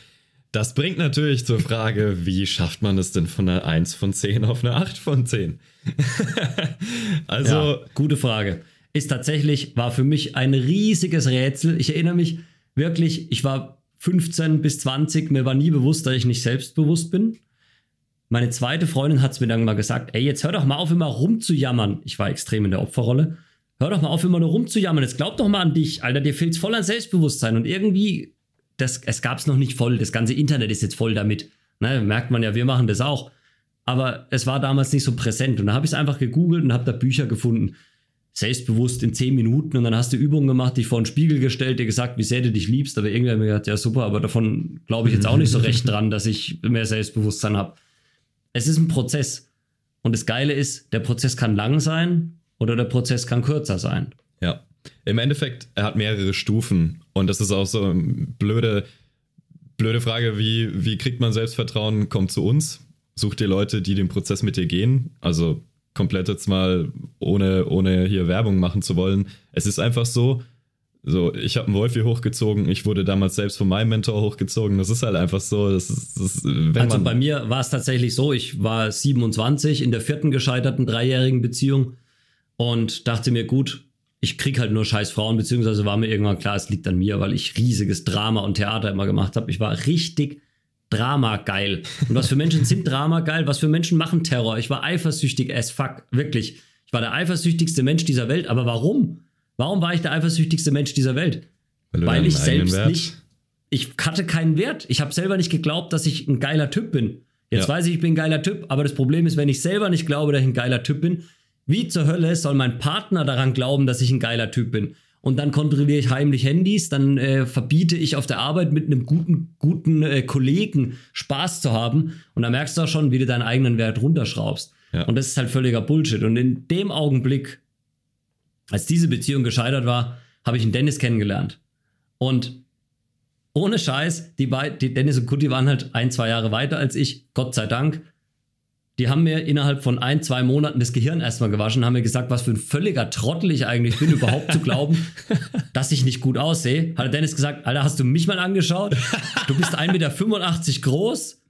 Speaker 1: Das bringt natürlich zur Frage, wie schafft man es denn von einer 1 von 10 auf eine 8 von 10?
Speaker 2: also. Ja, gute Frage. Ist tatsächlich, war für mich ein riesiges Rätsel. Ich erinnere mich wirklich, ich war 15 bis 20, mir war nie bewusst, dass ich nicht selbstbewusst bin. Meine zweite Freundin hat es mir dann mal gesagt, ey, jetzt hör doch mal auf, immer rumzujammern. Ich war extrem in der Opferrolle. Hör doch mal auf, immer nur rumzujammern. Jetzt glaub doch mal an dich, Alter, dir fehlt's voll an Selbstbewusstsein. Und irgendwie das, es gab es noch nicht voll. Das ganze Internet ist jetzt voll damit. Ne, merkt man ja, wir machen das auch. Aber es war damals nicht so präsent. Und da habe ich es einfach gegoogelt und habe da Bücher gefunden. Selbstbewusst in 10 Minuten. Und dann hast du Übungen gemacht, dich vor den Spiegel gestellt, dir gesagt, wie sehr du dich liebst. Aber irgendwie habe ich gedacht, ja super, aber davon glaube ich jetzt auch nicht so recht dran, dass ich mehr Selbstbewusstsein habe. Es ist ein Prozess. Und das Geile ist, der Prozess kann lang sein oder der Prozess kann kürzer sein.
Speaker 1: Ja. Im Endeffekt, er hat mehrere Stufen und das ist auch so eine blöde, blöde Frage, wie, wie kriegt man Selbstvertrauen? Kommt zu uns, such dir Leute, die den Prozess mit dir gehen. Also komplett jetzt mal, ohne, ohne hier Werbung machen zu wollen. Es ist einfach so, so, ich habe einen Wolfi hochgezogen, ich wurde damals selbst von meinem Mentor hochgezogen. Das ist halt einfach so. Das ist, das ist,
Speaker 2: also bei mir war es tatsächlich so, ich war 27 in der vierten gescheiterten dreijährigen Beziehung und dachte mir, gut, ich krieg halt nur scheiß Frauen, beziehungsweise war mir irgendwann klar, es liegt an mir, weil ich riesiges Drama und Theater immer gemacht habe. Ich war richtig Drama geil. Und was für Menschen sind Drama geil? Was für Menschen machen Terror? Ich war eifersüchtig as fuck, wirklich. Ich war der eifersüchtigste Mensch dieser Welt, aber warum? Warum war ich der eifersüchtigste Mensch dieser Welt? Weil, weil ich selbst Wert? nicht ich hatte keinen Wert. Ich habe selber nicht geglaubt, dass ich ein geiler Typ bin. Jetzt ja. weiß ich, ich bin ein geiler Typ, aber das Problem ist, wenn ich selber nicht glaube, dass ich ein geiler Typ bin, wie zur Hölle soll mein Partner daran glauben, dass ich ein geiler Typ bin? Und dann kontrolliere ich heimlich Handys, dann äh, verbiete ich auf der Arbeit mit einem guten, guten äh, Kollegen Spaß zu haben. Und da merkst du auch schon, wie du deinen eigenen Wert runterschraubst. Ja. Und das ist halt völliger Bullshit. Und in dem Augenblick, als diese Beziehung gescheitert war, habe ich einen Dennis kennengelernt. Und ohne Scheiß, die, beiden, die Dennis und Kutti waren halt ein, zwei Jahre weiter als ich, Gott sei Dank die haben mir innerhalb von ein, zwei Monaten das Gehirn erstmal gewaschen, haben mir gesagt, was für ein völliger Trottel ich eigentlich bin, überhaupt zu glauben, dass ich nicht gut aussehe. Hat Dennis gesagt, Alter, hast du mich mal angeschaut? Du bist 1,85 Meter groß,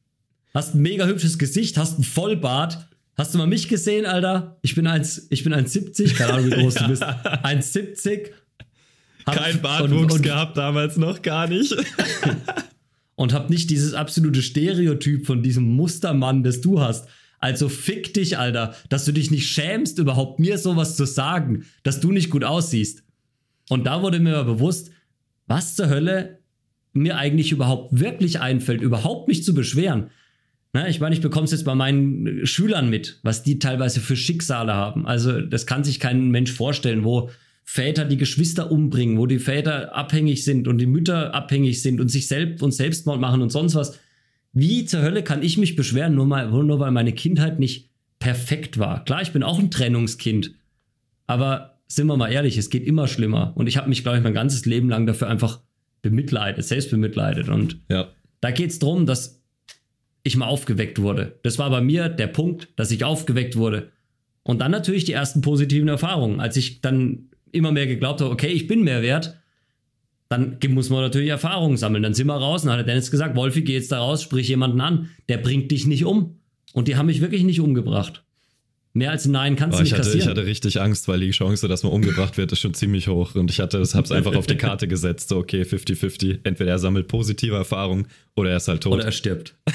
Speaker 2: hast ein mega hübsches Gesicht, hast ein Vollbart. Hast du mal mich gesehen, Alter? Ich bin 1,70, ich bin 1,70, keine Ahnung, wie groß ja. du bist. 1,70.
Speaker 1: Kein Bartwuchs gehabt damals noch gar nicht.
Speaker 2: und hab nicht dieses absolute Stereotyp von diesem Mustermann, das du hast. Also fick dich, Alter, dass du dich nicht schämst, überhaupt mir sowas zu sagen, dass du nicht gut aussiehst. Und da wurde mir bewusst, was zur Hölle mir eigentlich überhaupt wirklich einfällt, überhaupt mich zu beschweren. Na, ich meine, ich bekomme es jetzt bei meinen Schülern mit, was die teilweise für Schicksale haben. Also das kann sich kein Mensch vorstellen, wo Väter die Geschwister umbringen, wo die Väter abhängig sind und die Mütter abhängig sind und sich selbst und Selbstmord machen und sonst was. Wie zur Hölle kann ich mich beschweren, nur, mal, nur weil meine Kindheit nicht perfekt war? Klar, ich bin auch ein Trennungskind. Aber sind wir mal ehrlich, es geht immer schlimmer. Und ich habe mich, glaube ich, mein ganzes Leben lang dafür einfach bemitleidet, selbst bemitleidet. Und
Speaker 1: ja.
Speaker 2: da geht es darum, dass ich mal aufgeweckt wurde. Das war bei mir der Punkt, dass ich aufgeweckt wurde. Und dann natürlich die ersten positiven Erfahrungen, als ich dann immer mehr geglaubt habe, okay, ich bin mehr wert dann muss man natürlich Erfahrungen sammeln. Dann sind wir raus und dann hat Dennis gesagt, Wolfi, geh jetzt da raus, sprich jemanden an. Der bringt dich nicht um. Und die haben mich wirklich nicht umgebracht. Mehr als Nein kannst oh, du nicht
Speaker 1: ich hatte,
Speaker 2: kassieren.
Speaker 1: Ich hatte richtig Angst, weil die Chance, dass man umgebracht wird, ist schon ziemlich hoch. Und ich hatte, das hab's einfach auf die Karte gesetzt. So, okay, 50-50. Entweder er sammelt positive Erfahrungen oder er ist halt tot.
Speaker 2: Oder er stirbt.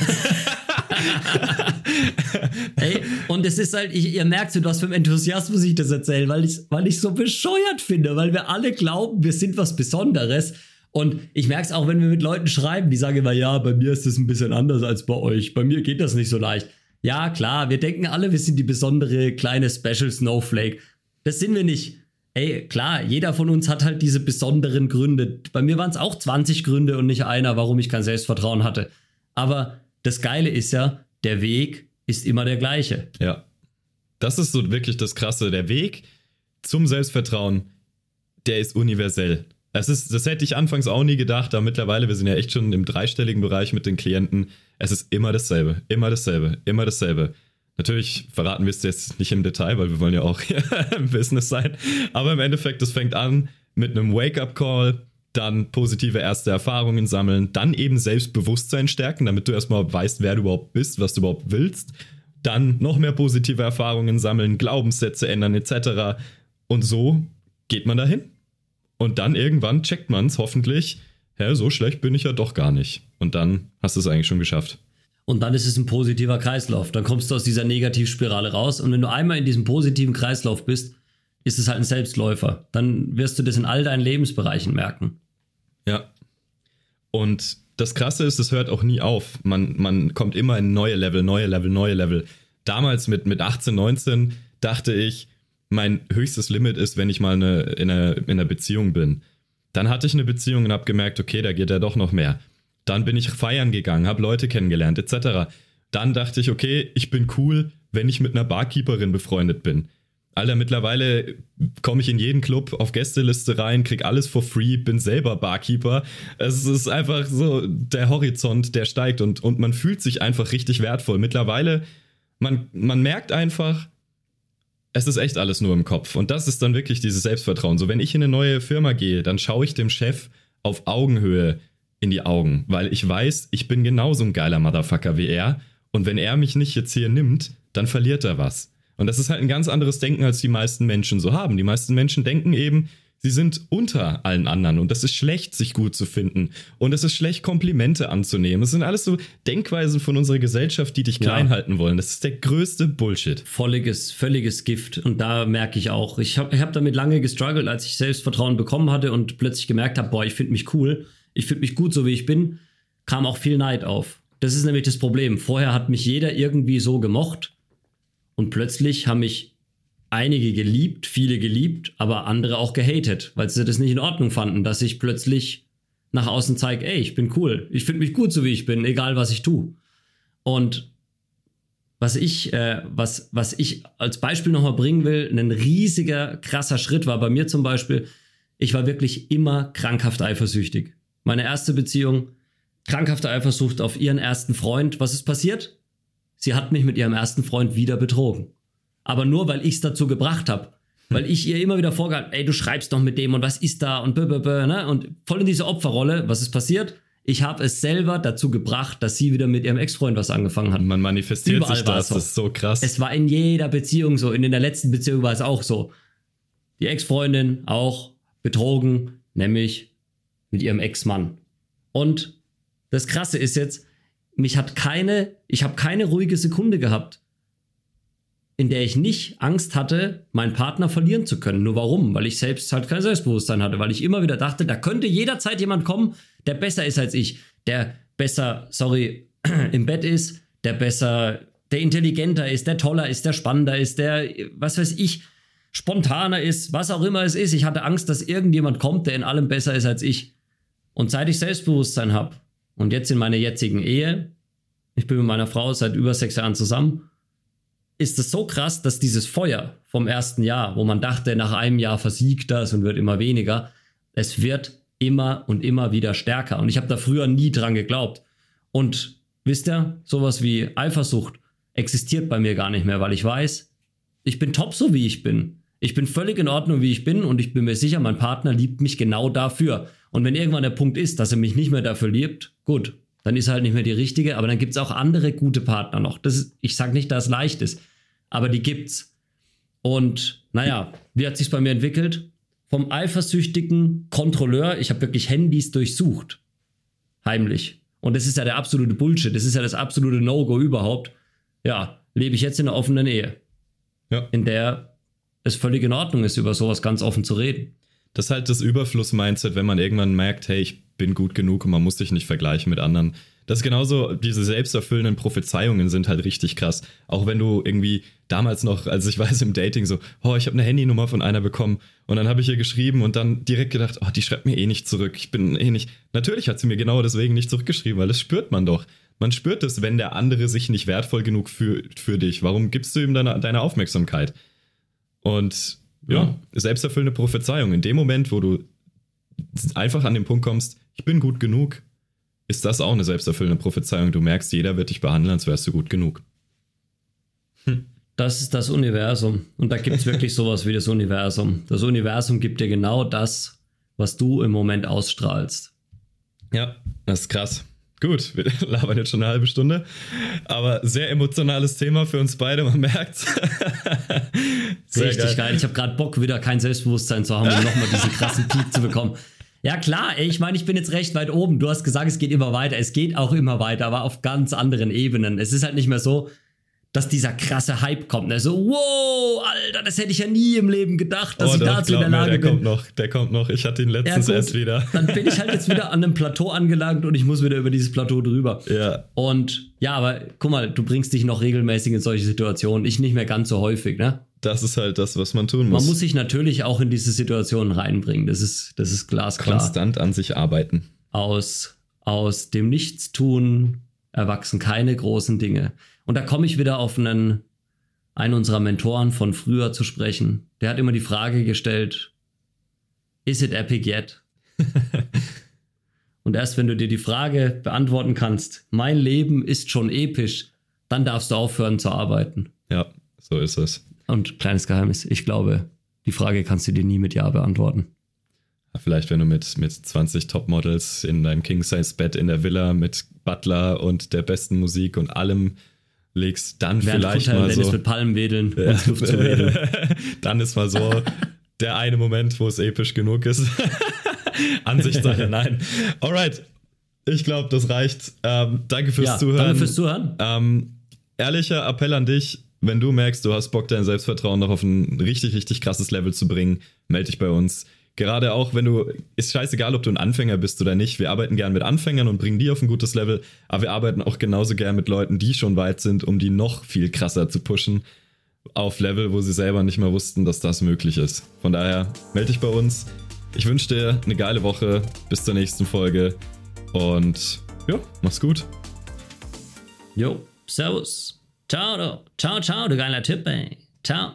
Speaker 2: Ey, und es ist halt, ich, ihr merkt so, was für ein Enthusiasmus ich das erzähle, weil ich weil ich so bescheuert finde, weil wir alle glauben, wir sind was Besonderes Und ich merke es auch, wenn wir mit Leuten schreiben, die sagen immer, ja, bei mir ist das ein bisschen anders als bei euch. Bei mir geht das nicht so leicht. Ja, klar, wir denken alle, wir sind die besondere kleine Special Snowflake. Das sind wir nicht. Ey, klar, jeder von uns hat halt diese besonderen Gründe. Bei mir waren es auch 20 Gründe und nicht einer, warum ich kein Selbstvertrauen hatte. Aber das Geile ist ja, der Weg ist immer der gleiche.
Speaker 1: Ja. Das ist so wirklich das Krasse. Der Weg zum Selbstvertrauen, der ist universell. Das, ist, das hätte ich anfangs auch nie gedacht, aber mittlerweile, wir sind ja echt schon im dreistelligen Bereich mit den Klienten. Es ist immer dasselbe, immer dasselbe, immer dasselbe. Natürlich verraten wir es jetzt nicht im Detail, weil wir wollen ja auch im Business sein. Aber im Endeffekt, es fängt an mit einem Wake-up-Call, dann positive erste Erfahrungen sammeln, dann eben Selbstbewusstsein stärken, damit du erstmal weißt, wer du überhaupt bist, was du überhaupt willst. Dann noch mehr positive Erfahrungen sammeln, Glaubenssätze ändern etc. Und so geht man dahin. Und dann irgendwann checkt man es hoffentlich, hä, so schlecht bin ich ja doch gar nicht. Und dann hast du es eigentlich schon geschafft.
Speaker 2: Und dann ist es ein positiver Kreislauf. Dann kommst du aus dieser Negativspirale raus. Und wenn du einmal in diesem positiven Kreislauf bist, ist es halt ein Selbstläufer. Dann wirst du das in all deinen Lebensbereichen merken.
Speaker 1: Ja. Und das Krasse ist, es hört auch nie auf. Man, man kommt immer in neue Level, neue Level, neue Level. Damals mit, mit 18, 19 dachte ich, mein höchstes Limit ist, wenn ich mal eine, in, einer, in einer Beziehung bin. Dann hatte ich eine Beziehung und habe gemerkt, okay, da geht ja doch noch mehr. Dann bin ich feiern gegangen, habe Leute kennengelernt, etc. Dann dachte ich, okay, ich bin cool, wenn ich mit einer Barkeeperin befreundet bin. Alter, mittlerweile komme ich in jeden Club auf Gästeliste rein, krieg alles for free, bin selber Barkeeper. Es ist einfach so der Horizont, der steigt und, und man fühlt sich einfach richtig wertvoll. Mittlerweile, man, man merkt einfach, es ist echt alles nur im Kopf. Und das ist dann wirklich dieses Selbstvertrauen. So, wenn ich in eine neue Firma gehe, dann schaue ich dem Chef auf Augenhöhe in die Augen, weil ich weiß, ich bin genauso ein geiler Motherfucker wie er. Und wenn er mich nicht jetzt hier nimmt, dann verliert er was. Und das ist halt ein ganz anderes Denken, als die meisten Menschen so haben. Die meisten Menschen denken eben, Sie sind unter allen anderen und das ist schlecht, sich gut zu finden. Und es ist schlecht, Komplimente anzunehmen. Es sind alles so Denkweisen von unserer Gesellschaft, die dich klein ja. halten wollen. Das ist der größte Bullshit.
Speaker 2: Volliges, völliges Gift. Und da merke ich auch, ich habe ich hab damit lange gestruggelt, als ich Selbstvertrauen bekommen hatte und plötzlich gemerkt habe, boah, ich finde mich cool, ich finde mich gut, so wie ich bin, kam auch viel Neid auf. Das ist nämlich das Problem. Vorher hat mich jeder irgendwie so gemocht und plötzlich haben mich einige geliebt, viele geliebt, aber andere auch gehatet, weil sie das nicht in Ordnung fanden, dass ich plötzlich nach außen zeige, ey, ich bin cool, ich finde mich gut so wie ich bin, egal was ich tue. Und was ich, äh, was, was ich als Beispiel nochmal bringen will, ein riesiger, krasser Schritt war bei mir zum Beispiel, ich war wirklich immer krankhaft eifersüchtig. Meine erste Beziehung, krankhafte Eifersucht auf ihren ersten Freund. Was ist passiert? Sie hat mich mit ihrem ersten Freund wieder betrogen aber nur weil ich es dazu gebracht habe. Weil ich ihr immer wieder vorgehalten, ey, du schreibst doch mit dem und was ist da und bö, ne? Und voll in diese Opferrolle, was ist passiert? Ich habe es selber dazu gebracht, dass sie wieder mit ihrem Ex-Freund was angefangen hat.
Speaker 1: Man manifestiert Überall sich das, so. das ist so krass.
Speaker 2: Es war in jeder Beziehung so, in der letzten Beziehung war es auch so. Die Ex-Freundin auch betrogen, nämlich mit ihrem Ex-Mann. Und das Krasse ist jetzt, mich hat keine, ich habe keine ruhige Sekunde gehabt in der ich nicht Angst hatte, meinen Partner verlieren zu können. Nur warum? Weil ich selbst halt kein Selbstbewusstsein hatte, weil ich immer wieder dachte, da könnte jederzeit jemand kommen, der besser ist als ich, der besser, sorry, im Bett ist, der besser, der intelligenter ist, der toller ist, der spannender ist, der, was weiß ich, spontaner ist, was auch immer es ist. Ich hatte Angst, dass irgendjemand kommt, der in allem besser ist als ich. Und seit ich Selbstbewusstsein habe und jetzt in meiner jetzigen Ehe, ich bin mit meiner Frau seit über sechs Jahren zusammen, ist es so krass, dass dieses Feuer vom ersten Jahr, wo man dachte, nach einem Jahr versiegt das und wird immer weniger, es wird immer und immer wieder stärker. Und ich habe da früher nie dran geglaubt. Und wisst ihr, sowas wie Eifersucht existiert bei mir gar nicht mehr, weil ich weiß, ich bin top so wie ich bin. Ich bin völlig in Ordnung, wie ich bin und ich bin mir sicher, mein Partner liebt mich genau dafür. Und wenn irgendwann der Punkt ist, dass er mich nicht mehr dafür liebt, gut, dann ist er halt nicht mehr die richtige, aber dann gibt es auch andere gute Partner noch. Das ist, ich sage nicht, dass es leicht ist aber die gibt's. Und naja, wie hat sich's bei mir entwickelt? Vom eifersüchtigen Kontrolleur, ich habe wirklich Handys durchsucht. Heimlich. Und das ist ja der absolute Bullshit. Das ist ja das absolute No-Go überhaupt. Ja, lebe ich jetzt in einer offenen Ehe. Ja. In der es völlig in Ordnung ist, über sowas ganz offen zu reden.
Speaker 1: Das ist halt das Überfluss-Mindset, wenn man irgendwann merkt, hey, ich bin gut genug und man muss sich nicht vergleichen mit anderen. Das ist genauso, diese selbsterfüllenden Prophezeiungen sind halt richtig krass. Auch wenn du irgendwie damals noch, als ich weiß im Dating so, oh, ich habe eine Handynummer von einer bekommen und dann habe ich ihr geschrieben und dann direkt gedacht, oh, die schreibt mir eh nicht zurück. Ich bin eh nicht. Natürlich hat sie mir genau deswegen nicht zurückgeschrieben, weil das spürt man doch. Man spürt es, wenn der andere sich nicht wertvoll genug fühlt für dich. Warum gibst du ihm deine, deine Aufmerksamkeit? Und ja, ja, selbsterfüllende Prophezeiung. In dem Moment, wo du einfach an den Punkt kommst, ich bin gut genug, ist das auch eine selbsterfüllende Prophezeiung. Du merkst, jeder wird dich behandeln, als wärst du gut genug.
Speaker 2: Hm. Das ist das Universum. Und da gibt es wirklich sowas wie das Universum. Das Universum gibt dir genau das, was du im Moment ausstrahlst.
Speaker 1: Ja, das ist krass. Gut, wir labern jetzt schon eine halbe Stunde, aber sehr emotionales Thema für uns beide, man merkt.
Speaker 2: Richtig geil. geil. Ich habe gerade Bock, wieder kein Selbstbewusstsein zu haben, um nochmal diesen krassen Peak zu bekommen. Ja, klar, ey, ich meine, ich bin jetzt recht weit oben. Du hast gesagt, es geht immer weiter. Es geht auch immer weiter, aber auf ganz anderen Ebenen. Es ist halt nicht mehr so, dass dieser krasse Hype kommt. Ne? So, wow, Alter, das hätte ich ja nie im Leben gedacht, dass oh, ich dazu in der Lage
Speaker 1: mir, der
Speaker 2: bin.
Speaker 1: Kommt noch, der kommt noch. Ich hatte ihn letztens ja, erst wieder.
Speaker 2: Dann bin ich halt jetzt wieder an einem Plateau angelangt und ich muss wieder über dieses Plateau drüber.
Speaker 1: Ja.
Speaker 2: Und ja, aber guck mal, du bringst dich noch regelmäßig in solche Situationen. Ich nicht mehr ganz so häufig, ne?
Speaker 1: Das ist halt das, was man tun muss.
Speaker 2: Man muss sich natürlich auch in diese Situationen reinbringen. Das ist, das ist glasklar.
Speaker 1: Konstant an sich arbeiten.
Speaker 2: Aus, aus dem Nichtstun erwachsen keine großen Dinge. Und da komme ich wieder auf einen, einen unserer Mentoren von früher zu sprechen. Der hat immer die Frage gestellt, is it epic yet? Und erst wenn du dir die Frage beantworten kannst, mein Leben ist schon episch, dann darfst du aufhören zu arbeiten.
Speaker 1: Ja, so ist es.
Speaker 2: Und kleines Geheimnis, ich glaube, die Frage kannst du dir nie mit Ja beantworten.
Speaker 1: Vielleicht, wenn du mit, mit 20 Topmodels in deinem King-Size-Bett in der Villa mit Butler und der besten Musik und allem legst, dann Während vielleicht Kutter mal so.
Speaker 2: mit Palmen wedeln ja. und Luft zu wedeln.
Speaker 1: dann ist mal so der eine Moment, wo es episch genug ist. Ansichtssache, nein. Alright. Ich glaube, das reicht. Ähm, danke fürs ja, Zuhören.
Speaker 2: Danke fürs Zuhören.
Speaker 1: Ähm, ehrlicher Appell an dich, wenn du merkst, du hast Bock, dein Selbstvertrauen noch auf ein richtig, richtig krasses Level zu bringen, melde dich bei uns. Gerade auch, wenn du, ist scheißegal, ob du ein Anfänger bist oder nicht. Wir arbeiten gern mit Anfängern und bringen die auf ein gutes Level, aber wir arbeiten auch genauso gern mit Leuten, die schon weit sind, um die noch viel krasser zu pushen. Auf Level, wo sie selber nicht mehr wussten, dass das möglich ist. Von daher, melde dich bei uns. Ich wünsche dir eine geile Woche. Bis zur nächsten Folge. Und ja, mach's gut.
Speaker 2: Jo, servus. Ciao, du. Ciao, ciao, du geiler Typ, ey. Ciao.